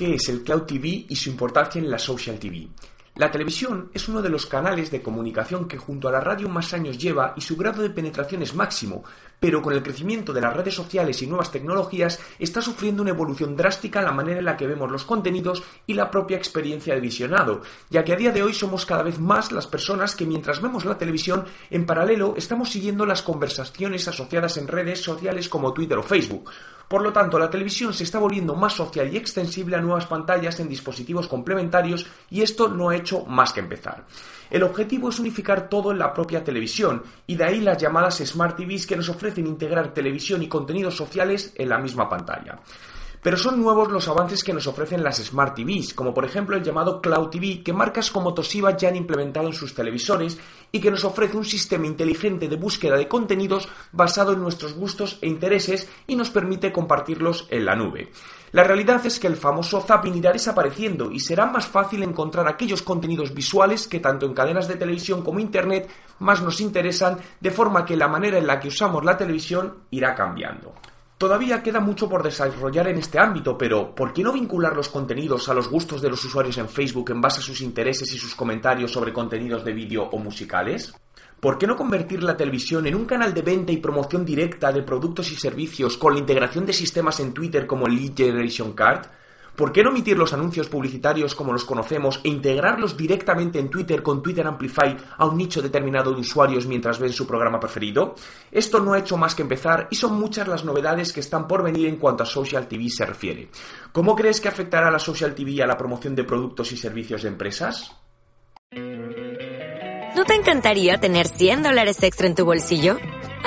¿Qué es el Cloud TV y su importancia en la Social TV? La televisión es uno de los canales de comunicación que junto a la radio más años lleva y su grado de penetración es máximo, pero con el crecimiento de las redes sociales y nuevas tecnologías está sufriendo una evolución drástica en la manera en la que vemos los contenidos y la propia experiencia de visionado, ya que a día de hoy somos cada vez más las personas que mientras vemos la televisión, en paralelo estamos siguiendo las conversaciones asociadas en redes sociales como Twitter o Facebook. Por lo tanto, la televisión se está volviendo más social y extensible a nuevas pantallas en dispositivos complementarios y esto no ha hecho más que empezar. El objetivo es unificar todo en la propia televisión y de ahí las llamadas Smart TVs que nos ofrecen integrar televisión y contenidos sociales en la misma pantalla. Pero son nuevos los avances que nos ofrecen las Smart TVs, como por ejemplo el llamado Cloud TV, que marcas como Toshiba ya han implementado en sus televisores y que nos ofrece un sistema inteligente de búsqueda de contenidos basado en nuestros gustos e intereses y nos permite compartirlos en la nube. La realidad es que el famoso zapping irá desapareciendo y será más fácil encontrar aquellos contenidos visuales que tanto en cadenas de televisión como Internet más nos interesan, de forma que la manera en la que usamos la televisión irá cambiando. Todavía queda mucho por desarrollar en este ámbito, pero ¿por qué no vincular los contenidos a los gustos de los usuarios en Facebook en base a sus intereses y sus comentarios sobre contenidos de vídeo o musicales? ¿Por qué no convertir la televisión en un canal de venta y promoción directa de productos y servicios con la integración de sistemas en Twitter como el Lead Generation Card? ¿Por qué no emitir los anuncios publicitarios como los conocemos e integrarlos directamente en Twitter con Twitter Amplify a un nicho determinado de usuarios mientras ven su programa preferido? Esto no ha hecho más que empezar y son muchas las novedades que están por venir en cuanto a Social TV se refiere. ¿Cómo crees que afectará la Social TV a la promoción de productos y servicios de empresas? ¿No te encantaría tener 100 dólares extra en tu bolsillo?